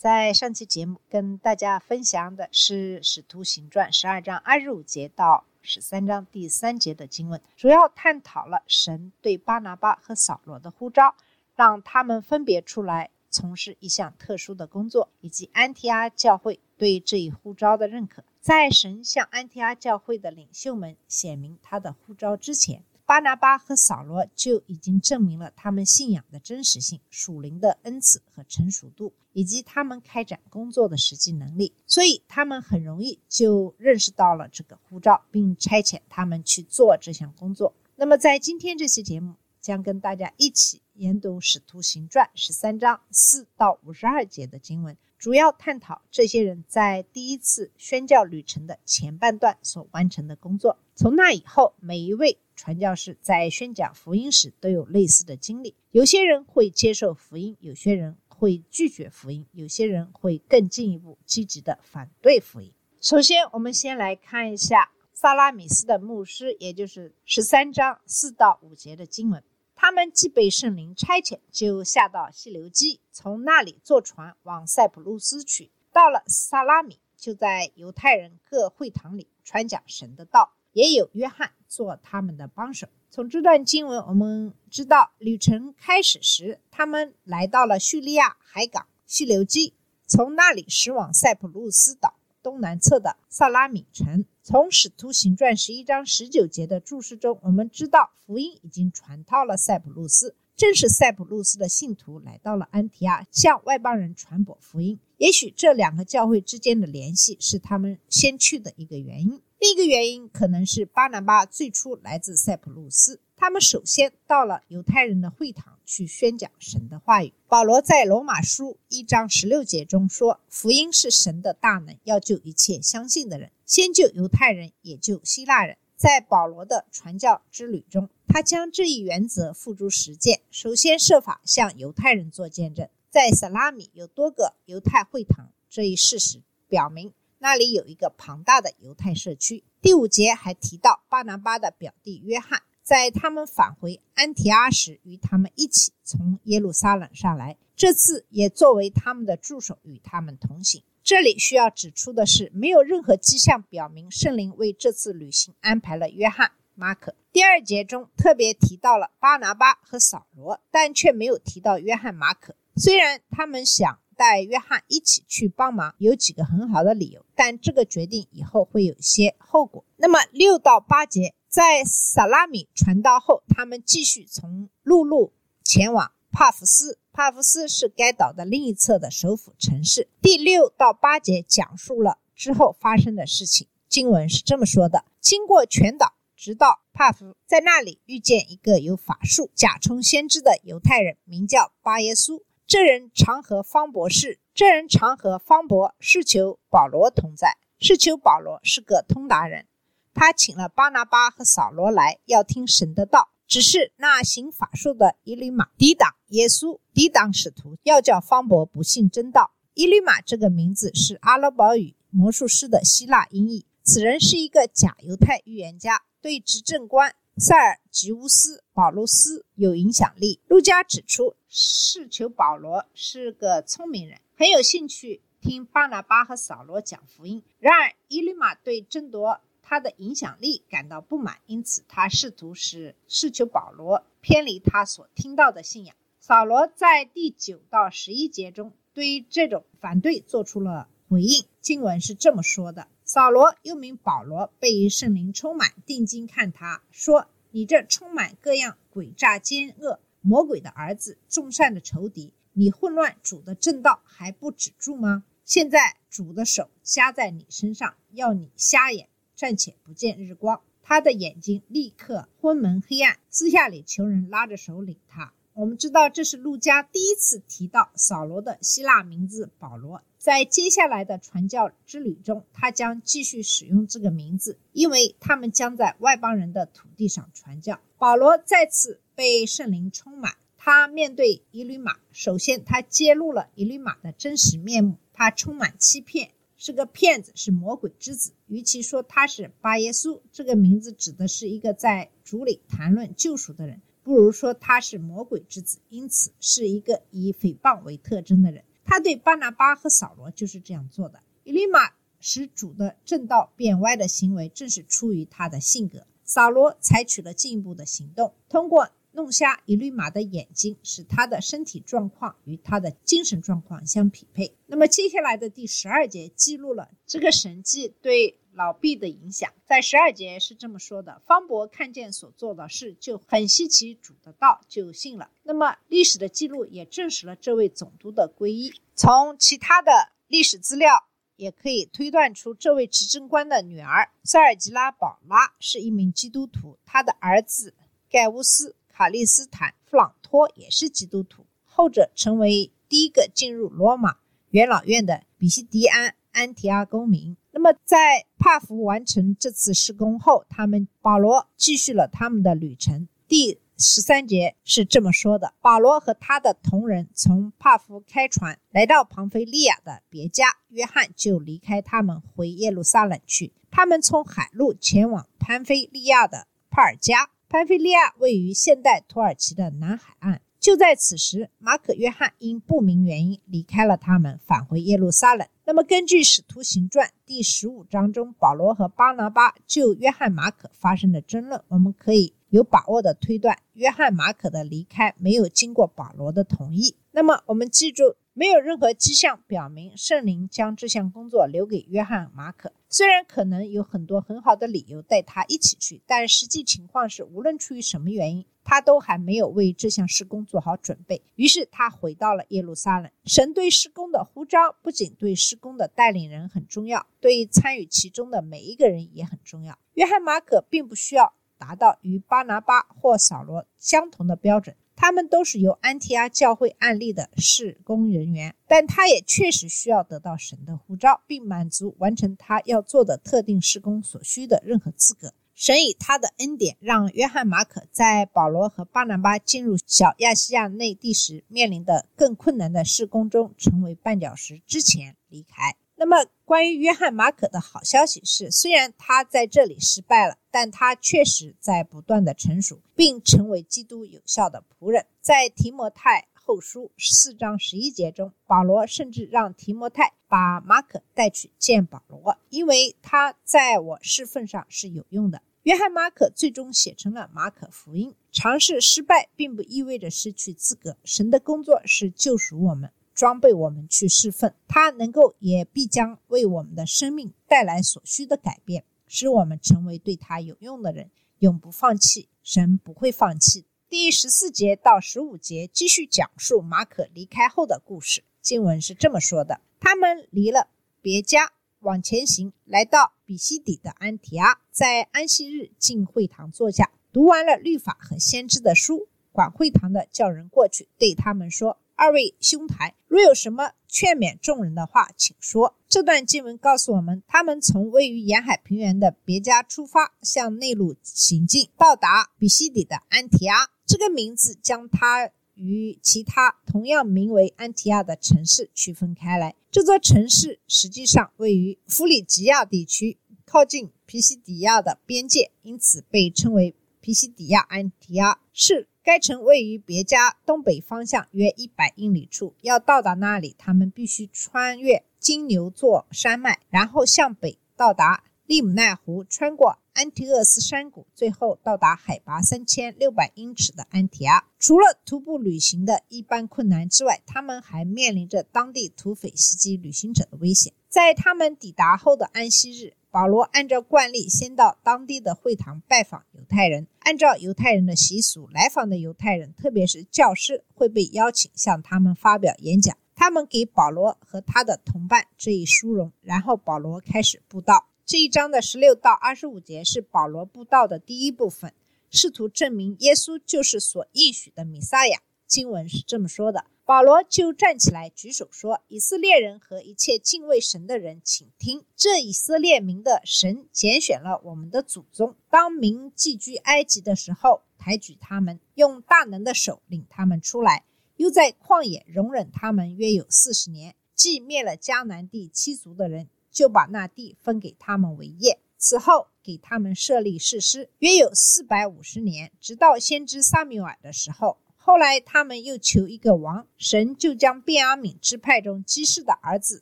在上期节目跟大家分享的是《使徒行传》十二章二十五节到十三章第三节的经文，主要探讨了神对巴拿巴和扫罗的呼召，让他们分别出来从事一项特殊的工作，以及安提阿教会对这一呼召的认可。在神向安提阿教会的领袖们显明他的呼召之前，巴拿巴和扫罗就已经证明了他们信仰的真实性、属灵的恩赐和成熟度，以及他们开展工作的实际能力。所以，他们很容易就认识到了这个护照，并差遣他们去做这项工作。那么，在今天这期节目，将跟大家一起研读《使徒行传》十三章四到五十二节的经文，主要探讨这些人在第一次宣教旅程的前半段所完成的工作。从那以后，每一位传教士在宣讲福音时都有类似的经历。有些人会接受福音，有些人会拒绝福音，有些人会更进一步积极的反对福音。首先，我们先来看一下萨拉米斯的牧师，也就是十三章四到五节的经文。他们既被圣灵差遣，就下到西流基，从那里坐船往塞浦路斯去。到了萨拉米，就在犹太人各会堂里传讲神的道，也有约翰做他们的帮手。从这段经文，我们知道旅程开始时，他们来到了叙利亚海港西流基，从那里驶往塞浦路斯岛东南侧的萨拉米城。从《使徒行传》十一章十九节的注释中，我们知道福音已经传到了塞浦路斯，正是塞浦路斯的信徒来到了安提阿，向外邦人传播福音。也许这两个教会之间的联系是他们先去的一个原因。另一个原因可能是巴拿巴最初来自塞浦路斯，他们首先到了犹太人的会堂去宣讲神的话语。保罗在罗马书一章十六节中说：“福音是神的大能，要救一切相信的人，先救犹太人，也救希腊人。”在保罗的传教之旅中，他将这一原则付诸实践。首先设法向犹太人做见证，在萨拉米有多个犹太会堂，这一事实表明。那里有一个庞大的犹太社区。第五节还提到巴拿巴的表弟约翰，在他们返回安提阿时，与他们一起从耶路撒冷上来，这次也作为他们的助手与他们同行。这里需要指出的是，没有任何迹象表明圣灵为这次旅行安排了约翰、马可。第二节中特别提到了巴拿巴和扫罗，但却没有提到约翰、马可。虽然他们想。带约翰一起去帮忙，有几个很好的理由，但这个决定以后会有些后果。那么六到八节，在萨拉米传道后，他们继续从陆路前往帕福斯。帕福斯是该岛的另一侧的首府城市。第六到八节讲述了之后发生的事情。经文是这么说的：经过全岛，直到帕福，在那里遇见一个有法术、假充先知的犹太人，名叫巴耶稣。这人常和方博士，这人常和方博是求保罗同在，是求保罗是个通达人。他请了巴拿巴和扫罗来，要听神的道。只是那行法术的伊律玛抵挡耶稣，抵挡使徒，要叫方博不信真道。伊律玛这个名字是阿拉伯语魔术师的希腊音译。此人是一个假犹太预言家，对执政官塞尔吉乌斯·保罗斯有影响力。路加指出。是求保罗是个聪明人，很有兴趣听巴拿巴和扫罗讲福音。然而，伊律玛对争夺他的影响力感到不满，因此他试图使是求保罗偏离他所听到的信仰。扫罗在第九到十一节中对于这种反对做出了回应。经文是这么说的：扫罗又名保罗，被圣灵充满，定睛看他说：“你这充满各样诡诈奸恶。”魔鬼的儿子，众善的仇敌，你混乱主的正道还不止住吗？现在主的手加在你身上，要你瞎眼，暂且不见日光。他的眼睛立刻昏蒙黑暗，私下里求人拉着手领他。我们知道这是路加第一次提到扫罗的希腊名字保罗。在接下来的传教之旅中，他将继续使用这个名字，因为他们将在外邦人的土地上传教。保罗再次被圣灵充满，他面对以吕马，首先他揭露了以吕马的真实面目，他充满欺骗，是个骗子，是魔鬼之子。与其说他是巴耶稣，这个名字指的是一个在主里谈论救赎的人，不如说他是魔鬼之子，因此是一个以诽谤为特征的人。他对巴拿巴和扫罗就是这样做的。以利马使主的正道变歪的行为，正是出于他的性格。扫罗采取了进一步的行动，通过弄瞎以利马的眼睛，使他的身体状况与他的精神状况相匹配。那么接下来的第十二节记录了这个神迹对老毕的影响。在十二节是这么说的：方伯看见所做的事，就很稀奇主的道，就信了。那么历史的记录也证实了这位总督的皈依。从其他的历史资料也可以推断出，这位执政官的女儿塞尔吉拉·宝拉是一名基督徒，他的儿子盖乌斯·卡利斯坦·弗朗托也是基督徒，后者成为第一个进入罗马元老院的比西迪安安提阿公民。那么，在帕福完成这次施工后，他们保罗继续了他们的旅程。第十三节是这么说的：保罗和他的同人从帕福开船来到庞菲利亚的别家，约翰就离开他们回耶路撒冷去。他们从海路前往潘菲利亚的帕尔加。潘菲利亚位于现代土耳其的南海岸。就在此时，马可·约翰因不明原因离开了他们，返回耶路撒冷。那么，根据《使徒行传》第十五章中保罗和巴拿巴就约翰·马可发生的争论，我们可以有把握的推断，约翰·马可的离开没有经过保罗的同意。那么，我们记住，没有任何迹象表明圣灵将这项工作留给约翰·马可。虽然可能有很多很好的理由带他一起去，但实际情况是，无论出于什么原因。他都还没有为这项施工做好准备，于是他回到了耶路撒冷。神对施工的呼召，不仅对施工的带领人很重要，对参与其中的每一个人也很重要。约翰·马可并不需要达到与巴拿巴或扫罗相同的标准，他们都是由安提阿教会案例的施工人员，但他也确实需要得到神的呼召，并满足完成他要做的特定施工所需的任何资格。神以他的恩典，让约翰·马可在保罗和巴拿巴进入小亚细亚内地时面临的更困难的施工中成为绊脚石之前离开。那么，关于约翰·马可的好消息是，虽然他在这里失败了，但他确实在不断的成熟，并成为基督有效的仆人。在提摩太后书四章十一节中，保罗甚至让提摩太。把马可带去见保罗，因为他在我侍奉上是有用的。约翰·马可最终写成了马可福音。尝试失败并不意味着失去资格。神的工作是救赎我们，装备我们去侍奉。他能够也必将为我们的生命带来所需的改变，使我们成为对他有用的人，永不放弃。神不会放弃。第十四节到十五节继续讲述马可离开后的故事。经文是这么说的。他们离了别家，往前行，来到比西底的安提阿，在安息日进会堂坐下，读完了律法和先知的书。管会堂的叫人过去，对他们说：“二位兄台，若有什么劝勉众人的话，请说。”这段经文告诉我们，他们从位于沿海平原的别家出发，向内陆行进，到达比西底的安提阿。这个名字将他。与其他同样名为安提亚的城市区分开来。这座城市实际上位于弗里吉亚地区，靠近皮西底亚的边界，因此被称为皮西底亚安提亚是。该城位于别家东北方向约一百英里处。要到达那里，他们必须穿越金牛座山脉，然后向北到达利姆奈湖，穿过。安提厄斯山谷，最后到达海拔三千六百英尺的安提阿。除了徒步旅行的一般困难之外，他们还面临着当地土匪袭击旅行者的危险。在他们抵达后的安息日，保罗按照惯例先到当地的会堂拜访犹太人。按照犹太人的习俗，来访的犹太人，特别是教师，会被邀请向他们发表演讲。他们给保罗和他的同伴致以殊荣，然后保罗开始布道。这一章的十六到二十五节是保罗布道的第一部分，试图证明耶稣就是所应许的弥撒亚。经文是这么说的：保罗就站起来举手说：“以色列人和一切敬畏神的人，请听！这以色列民的神拣选了我们的祖宗，当民寄居埃及的时候，抬举他们，用大能的手领他们出来，又在旷野容忍他们约有四十年。既灭了迦南地七族的人，就把那地分给他们为业。此后给他们设立士师，约有四百五十年，直到先知撒米尔的时候。后来他们又求一个王，神就将便雅悯支派中基士的儿子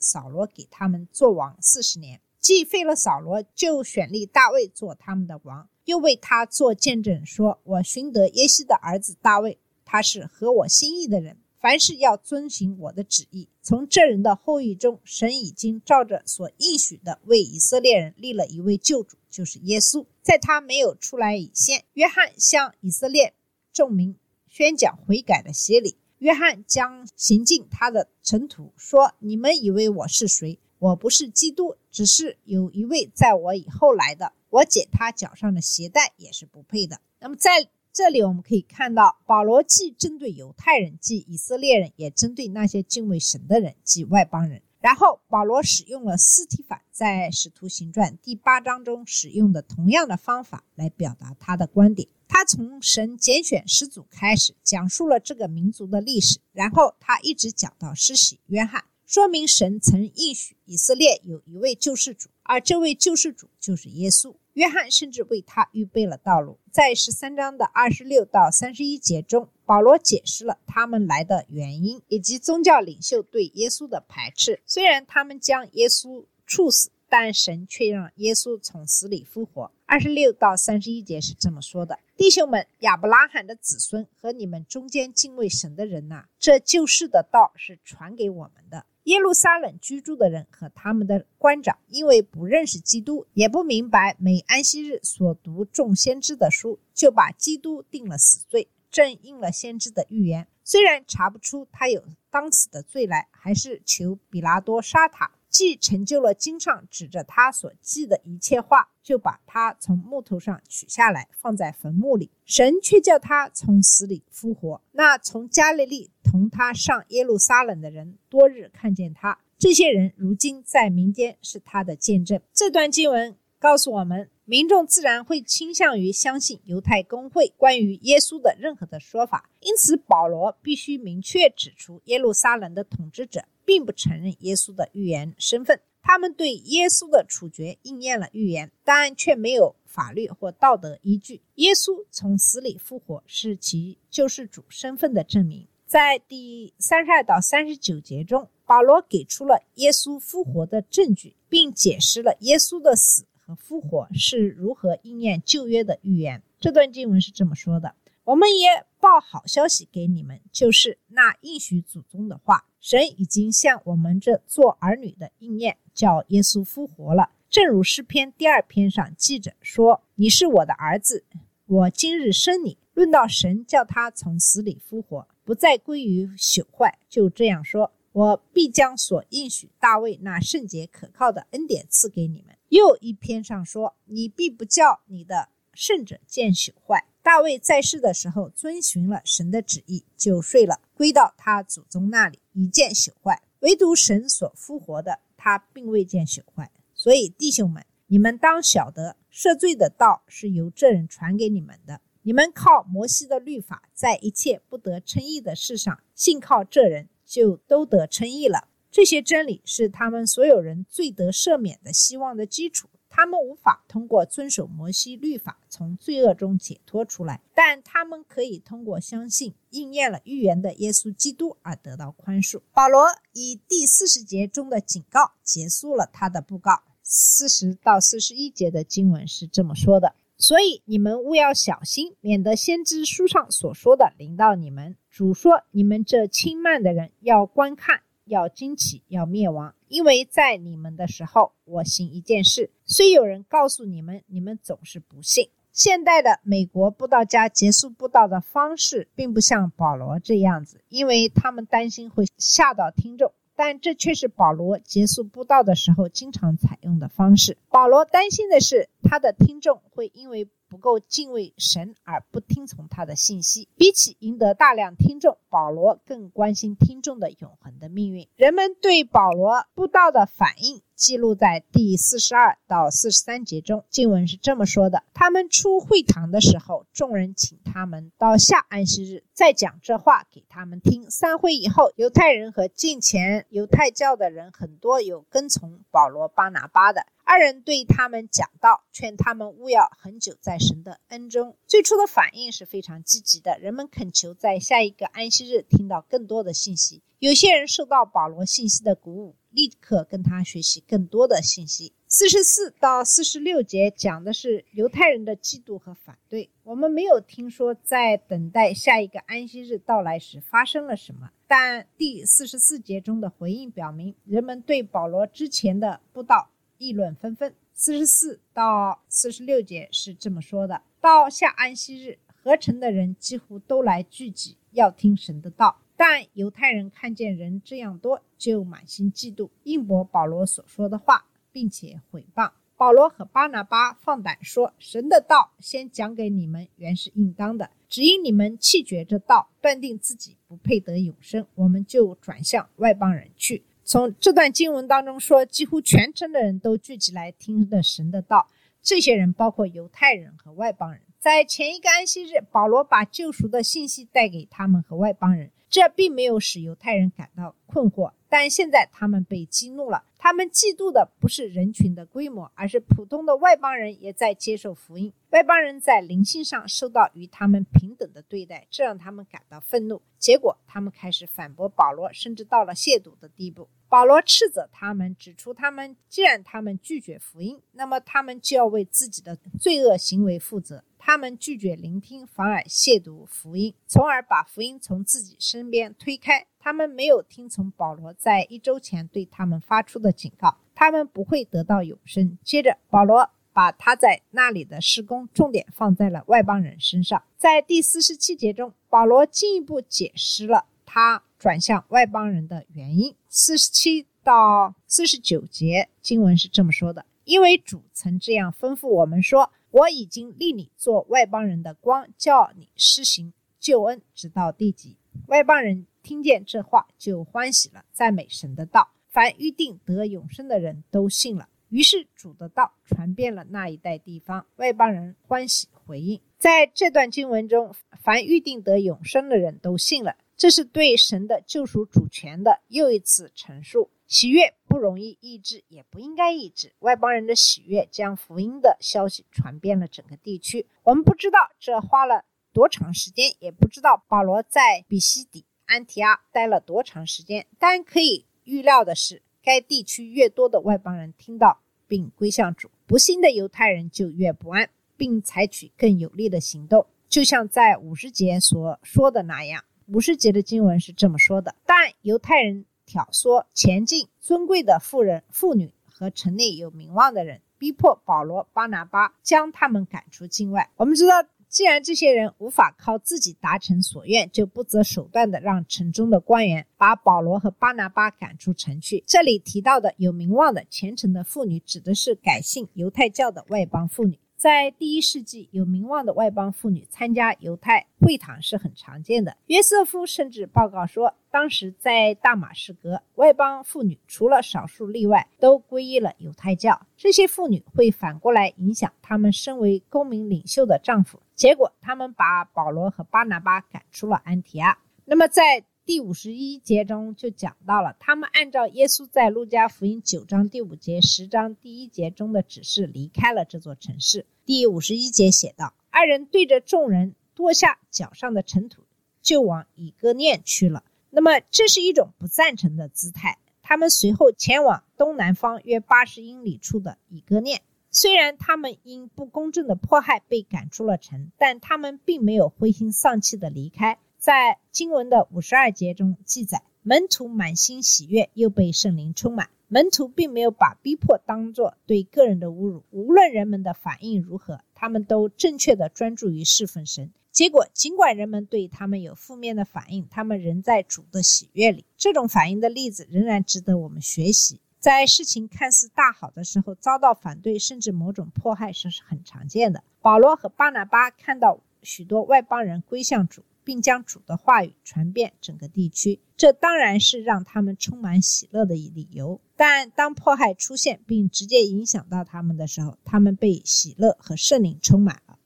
扫罗给他们做王四十年。既废了扫罗，就选立大卫做他们的王，又为他做见证，说：“我寻得耶西的儿子大卫，他是合我心意的人，凡事要遵循我的旨意。从这人的后裔中，神已经照着所应许的，为以色列人立了一位救主，就是耶稣。在他没有出来以前，约翰向以色列证明。”宣讲悔改的洗礼，约翰将行进他的尘土，说：“你们以为我是谁？我不是基督，只是有一位在我以后来的，我解他脚上的鞋带也是不配的。”那么在这里我们可以看到，保罗既针对犹太人，即以色列人，也针对那些敬畏神的人，即外邦人。然后保罗使用了斯提法在《使徒行传》第八章中使用的同样的方法来表达他的观点。他从神拣选始祖开始，讲述了这个民族的历史，然后他一直讲到施洗约翰，说明神曾应许以色列有一位救世主，而这位救世主就是耶稣。约翰甚至为他预备了道路。在十三章的二十六到三十一节中，保罗解释了他们来的原因，以及宗教领袖对耶稣的排斥。虽然他们将耶稣处死。但神却让耶稣从死里复活。二十六到三十一节是这么说的：“弟兄们，亚伯拉罕的子孙和你们中间敬畏神的人呐，这救世的道是传给我们的。耶路撒冷居住的人和他们的官长，因为不认识基督，也不明白每安息日所读众先知的书，就把基督定了死罪，正应了先知的预言。虽然查不出他有当死的罪来，还是求比拉多杀他。”既成就了经上指着他所记的一切话，就把他从木头上取下来，放在坟墓里。神却叫他从死里复活。那从加利利同他上耶路撒冷的人，多日看见他。这些人如今在民间是他的见证。这段经文告诉我们，民众自然会倾向于相信犹太公会关于耶稣的任何的说法，因此保罗必须明确指出耶路撒冷的统治者。并不承认耶稣的预言身份，他们对耶稣的处决应验了预言，但却没有法律或道德依据。耶稣从死里复活是其救世主身份的证明。在第三十二到三十九节中，保罗给出了耶稣复活的证据，并解释了耶稣的死和复活是如何应验旧约的预言。这段经文是这么说的：“我们也报好消息给你们，就是那应许祖宗的话。”神已经向我们这做儿女的应验，叫耶稣复活了。正如诗篇第二篇上记着说：“你是我的儿子，我今日生你。”论到神叫他从死里复活，不再归于朽坏，就这样说：“我必将所应许大卫那圣洁可靠的恩典赐给你们。”又一篇上说：“你必不叫你的圣者见朽坏。”大卫在世的时候遵循了神的旨意，就睡了，归到他祖宗那里。一见朽坏，唯独神所复活的，他并未见朽坏。所以弟兄们，你们当晓得，赦罪的道是由这人传给你们的。你们靠摩西的律法，在一切不得称义的事上，信靠这人，就都得称义了。这些真理是他们所有人最得赦免的希望的基础。他们无法通过遵守摩西律法从罪恶中解脱出来，但他们可以通过相信应验了预言的耶稣基督而得到宽恕。保罗以第四十节中的警告结束了他的布告。四十到四十一节的经文是这么说的：“所以你们务要小心，免得先知书上所说的临到你们。主说：你们这轻慢的人要观看。”要惊奇，要灭亡，因为在你们的时候，我行一件事，虽有人告诉你们，你们总是不信。现代的美国布道家结束布道的方式，并不像保罗这样子，因为他们担心会吓到听众。但这却是保罗结束布道的时候经常采用的方式。保罗担心的是他的听众会因为不够敬畏神而不听从他的信息。比起赢得大量听众，保罗更关心听众的永恒的命运。人们对保罗布道的反应记录在第四十二到四十三节中。经文是这么说的：他们出会堂的时候，众人请他们到下安息日再讲这话给他们听。散会以后，犹太人和近前犹太教的人很多有跟从保罗、巴拿巴的。二人对他们讲道，劝他们勿要很久在神的恩中。最初的反应是非常积极的，人们恳求在下一个安息日听到更多的信息。有些人受到保罗信息的鼓舞，立刻跟他学习更多的信息。四十四到四十六节讲的是犹太人的嫉妒和反对。我们没有听说在等待下一个安息日到来时发生了什么，但第四十四节中的回应表明，人们对保罗之前的布道。议论纷纷。四十四到四十六节是这么说的：到下安息日，合成的人几乎都来聚集，要听神的道。但犹太人看见人这样多，就满心嫉妒，应驳保罗所说的话，并且毁谤保罗和巴拿巴。放胆说，神的道先讲给你们，原是应当的。只因你们弃绝这道，断定自己不配得永生，我们就转向外邦人去。从这段经文当中说，几乎全城的人都聚集来听的神的道。这些人包括犹太人和外邦人。在前一个安息日，保罗把救赎的信息带给他们和外邦人，这并没有使犹太人感到困惑。但现在他们被激怒了。他们嫉妒的不是人群的规模，而是普通的外邦人也在接受福音。外邦人在灵性上受到与他们平等的对待，这让他们感到愤怒。结果，他们开始反驳保罗，甚至到了亵渎的地步。保罗斥责他们，指出他们既然他们拒绝福音，那么他们就要为自己的罪恶行为负责。他们拒绝聆听，反而亵渎福音，从而把福音从自己身边推开。他们没有听从保罗在一周前对他们发出的警告，他们不会得到永生。接着，保罗把他在那里的施工重点放在了外邦人身上。在第四十七节中，保罗进一步解释了他转向外邦人的原因。四十七到四十九节经文是这么说的：“因为主曾这样吩咐我们说。”我已经立你做外邦人的光，叫你施行救恩，直到地极。外邦人听见这话就欢喜了，赞美神的道。凡预定得永生的人都信了。于是主的道传遍了那一带地方，外邦人欢喜回应。在这段经文中，凡预定得永生的人都信了，这是对神的救赎主权的又一次陈述。喜悦不容易抑制，也不应该抑制。外邦人的喜悦将福音的消息传遍了整个地区。我们不知道这花了多长时间，也不知道保罗在比西底、安提阿待了多长时间。但可以预料的是，该地区越多的外邦人听到并归向主，不信的犹太人就越不安，并采取更有力的行动。就像在五十节所说的那样，五十节的经文是这么说的：但犹太人。挑唆前进尊贵的妇人、妇女和城内有名望的人，逼迫保罗、巴拿巴将他们赶出境外。我们知道，既然这些人无法靠自己达成所愿，就不择手段的让城中的官员把保罗和巴拿巴赶出城去。这里提到的有名望的虔诚的妇女，指的是改信犹太教的外邦妇女。在第一世纪，有名望的外邦妇女参加犹太会堂是很常见的。约瑟夫甚至报告说，当时在大马士革，外邦妇女除了少数例外，都皈依了犹太教。这些妇女会反过来影响他们身为公民领袖的丈夫，结果他们把保罗和巴拿巴赶出了安提阿。那么在第五十一节中就讲到了，他们按照耶稣在路加福音九章第五节、十章第一节中的指示离开了这座城市。第五十一节写道：“二人对着众人脱下脚上的尘土，就往以哥念去了。”那么这是一种不赞成的姿态。他们随后前往东南方约八十英里处的以哥念。虽然他们因不公正的迫害被赶出了城，但他们并没有灰心丧气的离开。在经文的五十二节中记载，门徒满心喜悦，又被圣灵充满。门徒并没有把逼迫当作对个人的侮辱，无论人们的反应如何，他们都正确的专注于侍奉神。结果，尽管人们对他们有负面的反应，他们仍在主的喜悦里。这种反应的例子仍然值得我们学习。在事情看似大好的时候，遭到反对甚至某种迫害是很常见的。保罗和巴拿巴看到许多外邦人归向主，并将主的话语传遍整个地区，这当然是让他们充满喜乐的理由。但当迫害出现并直接影响到他们的时候，他们被喜乐和圣灵充满了。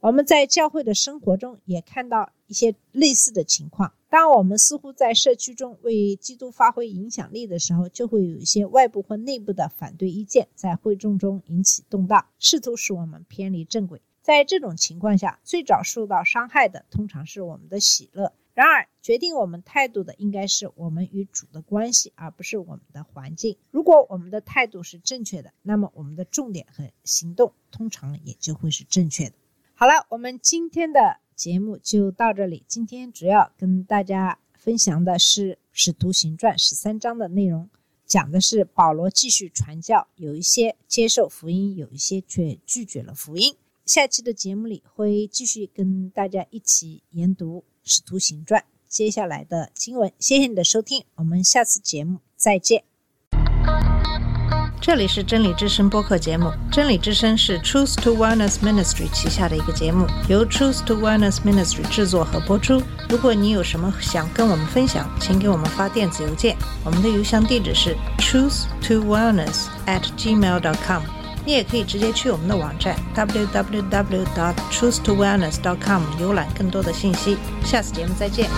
我们在教会的生活中也看到一些类似的情况。当我们似乎在社区中为基督发挥影响力的时候，就会有一些外部或内部的反对意见在会众中引起动荡，试图使我们偏离正轨。在这种情况下，最早受到伤害的通常是我们的喜乐。然而，决定我们态度的应该是我们与主的关系，而不是我们的环境。如果我们的态度是正确的，那么我们的重点和行动通常也就会是正确的。好了，我们今天的节目就到这里。今天主要跟大家分享的是《使徒行传》十三章的内容，讲的是保罗继续传教，有一些接受福音，有一些却拒绝了福音。下期的节目里会继续跟大家一起研读《使徒行传》接下来的经文。谢谢你的收听，我们下次节目再见。这里是真理之声播客节目，真理之声是 Truth to Wellness Ministry 旗下的一个节目，由 Truth to Wellness Ministry 制作和播出。如果你有什么想跟我们分享，请给我们发电子邮件，我们的邮箱地址是 truth to wellness at gmail dot com。你也可以直接去我们的网站 www dot truth to wellness .com 浏览更多的信息。下次节目再见。